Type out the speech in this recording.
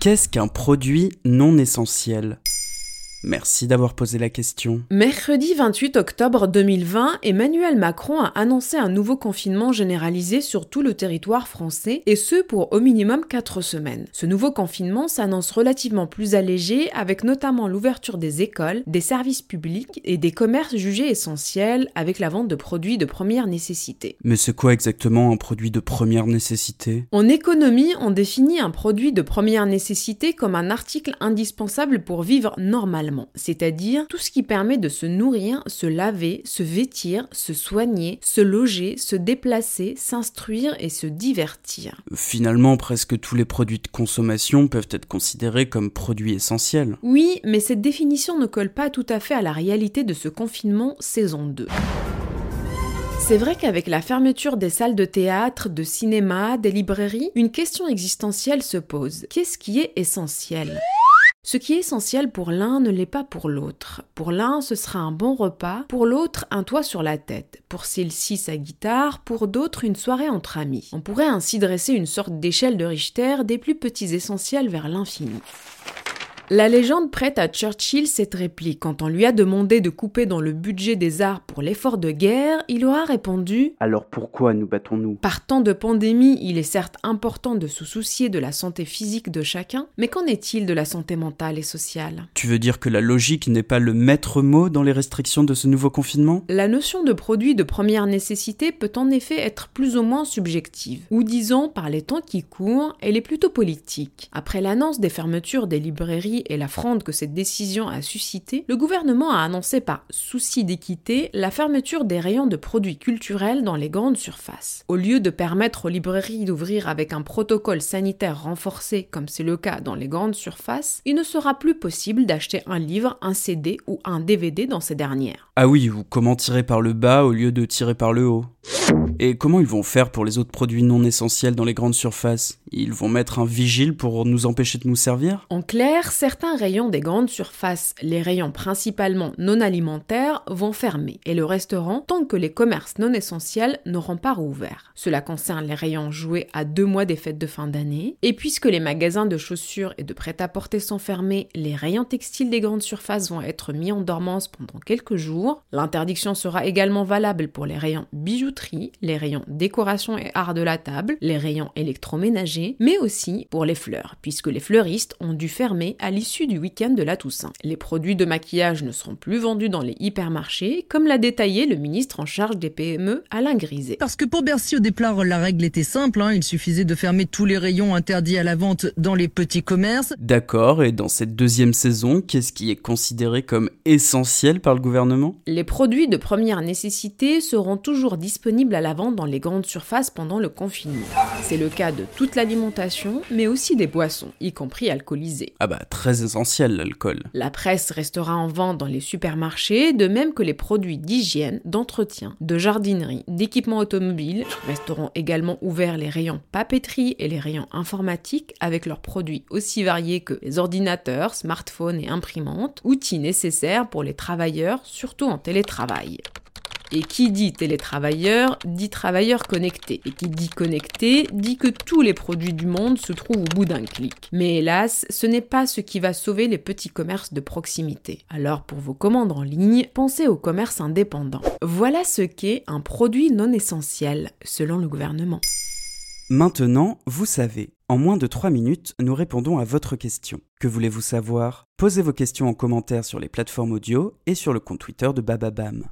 Qu'est-ce qu'un produit non essentiel? Merci d'avoir posé la question. Mercredi 28 octobre 2020, Emmanuel Macron a annoncé un nouveau confinement généralisé sur tout le territoire français, et ce pour au minimum 4 semaines. Ce nouveau confinement s'annonce relativement plus allégé, avec notamment l'ouverture des écoles, des services publics et des commerces jugés essentiels, avec la vente de produits de première nécessité. Mais c'est quoi exactement un produit de première nécessité? En économie, on définit un produit de première nécessité comme un article indispensable pour vivre normalement c'est-à-dire tout ce qui permet de se nourrir, se laver, se vêtir, se soigner, se loger, se déplacer, s'instruire et se divertir. Finalement, presque tous les produits de consommation peuvent être considérés comme produits essentiels. Oui, mais cette définition ne colle pas tout à fait à la réalité de ce confinement saison 2. C'est vrai qu'avec la fermeture des salles de théâtre, de cinéma, des librairies, une question existentielle se pose. Qu'est-ce qui est essentiel? Ce qui est essentiel pour l'un ne l'est pas pour l'autre. Pour l'un, ce sera un bon repas, pour l'autre, un toit sur la tête, pour celle-ci sa guitare, pour d'autres, une soirée entre amis. On pourrait ainsi dresser une sorte d'échelle de Richter des plus petits essentiels vers l'infini. La légende prête à Churchill cette réplique. Quand on lui a demandé de couper dans le budget des arts pour l'effort de guerre, il aura répondu Alors pourquoi nous battons-nous? Par temps de pandémie, il est certes important de se soucier de la santé physique de chacun, mais qu'en est-il de la santé mentale et sociale? Tu veux dire que la logique n'est pas le maître mot dans les restrictions de ce nouveau confinement? La notion de produit de première nécessité peut en effet être plus ou moins subjective, ou disons par les temps qui courent, elle est plutôt politique. Après l'annonce des fermetures des librairies et la fronde que cette décision a suscité, le gouvernement a annoncé par souci d'équité la fermeture des rayons de produits culturels dans les grandes surfaces. Au lieu de permettre aux librairies d'ouvrir avec un protocole sanitaire renforcé comme c'est le cas dans les grandes surfaces, il ne sera plus possible d'acheter un livre, un CD ou un DVD dans ces dernières. Ah oui, ou comment tirer par le bas au lieu de tirer par le haut. Et comment ils vont faire pour les autres produits non essentiels dans les grandes surfaces? Ils vont mettre un vigile pour nous empêcher de nous servir? En clair, certains rayons des grandes surfaces, les rayons principalement non alimentaires, vont fermer, et le restaurant tant que les commerces non essentiels n'auront pas rouvert. Cela concerne les rayons joués à deux mois des fêtes de fin d'année, et puisque les magasins de chaussures et de prêt-à-porter sont fermés, les rayons textiles des grandes surfaces vont être mis en dormance pendant quelques jours. L'interdiction sera également valable pour les rayons bijouterie, les rayons décoration et art de la table, les rayons électroménagers, mais aussi pour les fleurs, puisque les fleuristes ont dû fermer à l'issue du week-end de la Toussaint. Les produits de maquillage ne seront plus vendus dans les hypermarchés, comme l'a détaillé le ministre en charge des PME, Alain Griset. Parce que pour Bercy au départ, la règle était simple, hein. il suffisait de fermer tous les rayons interdits à la vente dans les petits commerces. D'accord, et dans cette deuxième saison, qu'est-ce qui est considéré comme essentiel par le gouvernement? Les produits de première nécessité seront toujours disponibles à la vente dans les grandes surfaces pendant le confinement. C'est le cas de toute l'alimentation, mais aussi des boissons, y compris alcoolisées. Ah bah très essentiel l'alcool. La presse restera en vente dans les supermarchés, de même que les produits d'hygiène, d'entretien, de jardinerie, d'équipement automobile. Resteront également ouverts les rayons papeterie et les rayons informatiques avec leurs produits aussi variés que les ordinateurs, smartphones et imprimantes, outils nécessaires pour les travailleurs, surtout en télétravail. Et qui dit télétravailleur dit travailleur connecté. Et qui dit connecté dit que tous les produits du monde se trouvent au bout d'un clic. Mais hélas, ce n'est pas ce qui va sauver les petits commerces de proximité. Alors pour vos commandes en ligne, pensez au commerce indépendant. Voilà ce qu'est un produit non essentiel, selon le gouvernement. Maintenant, vous savez. En moins de 3 minutes, nous répondons à votre question. Que voulez-vous savoir? Posez vos questions en commentaire sur les plateformes audio et sur le compte Twitter de Bababam.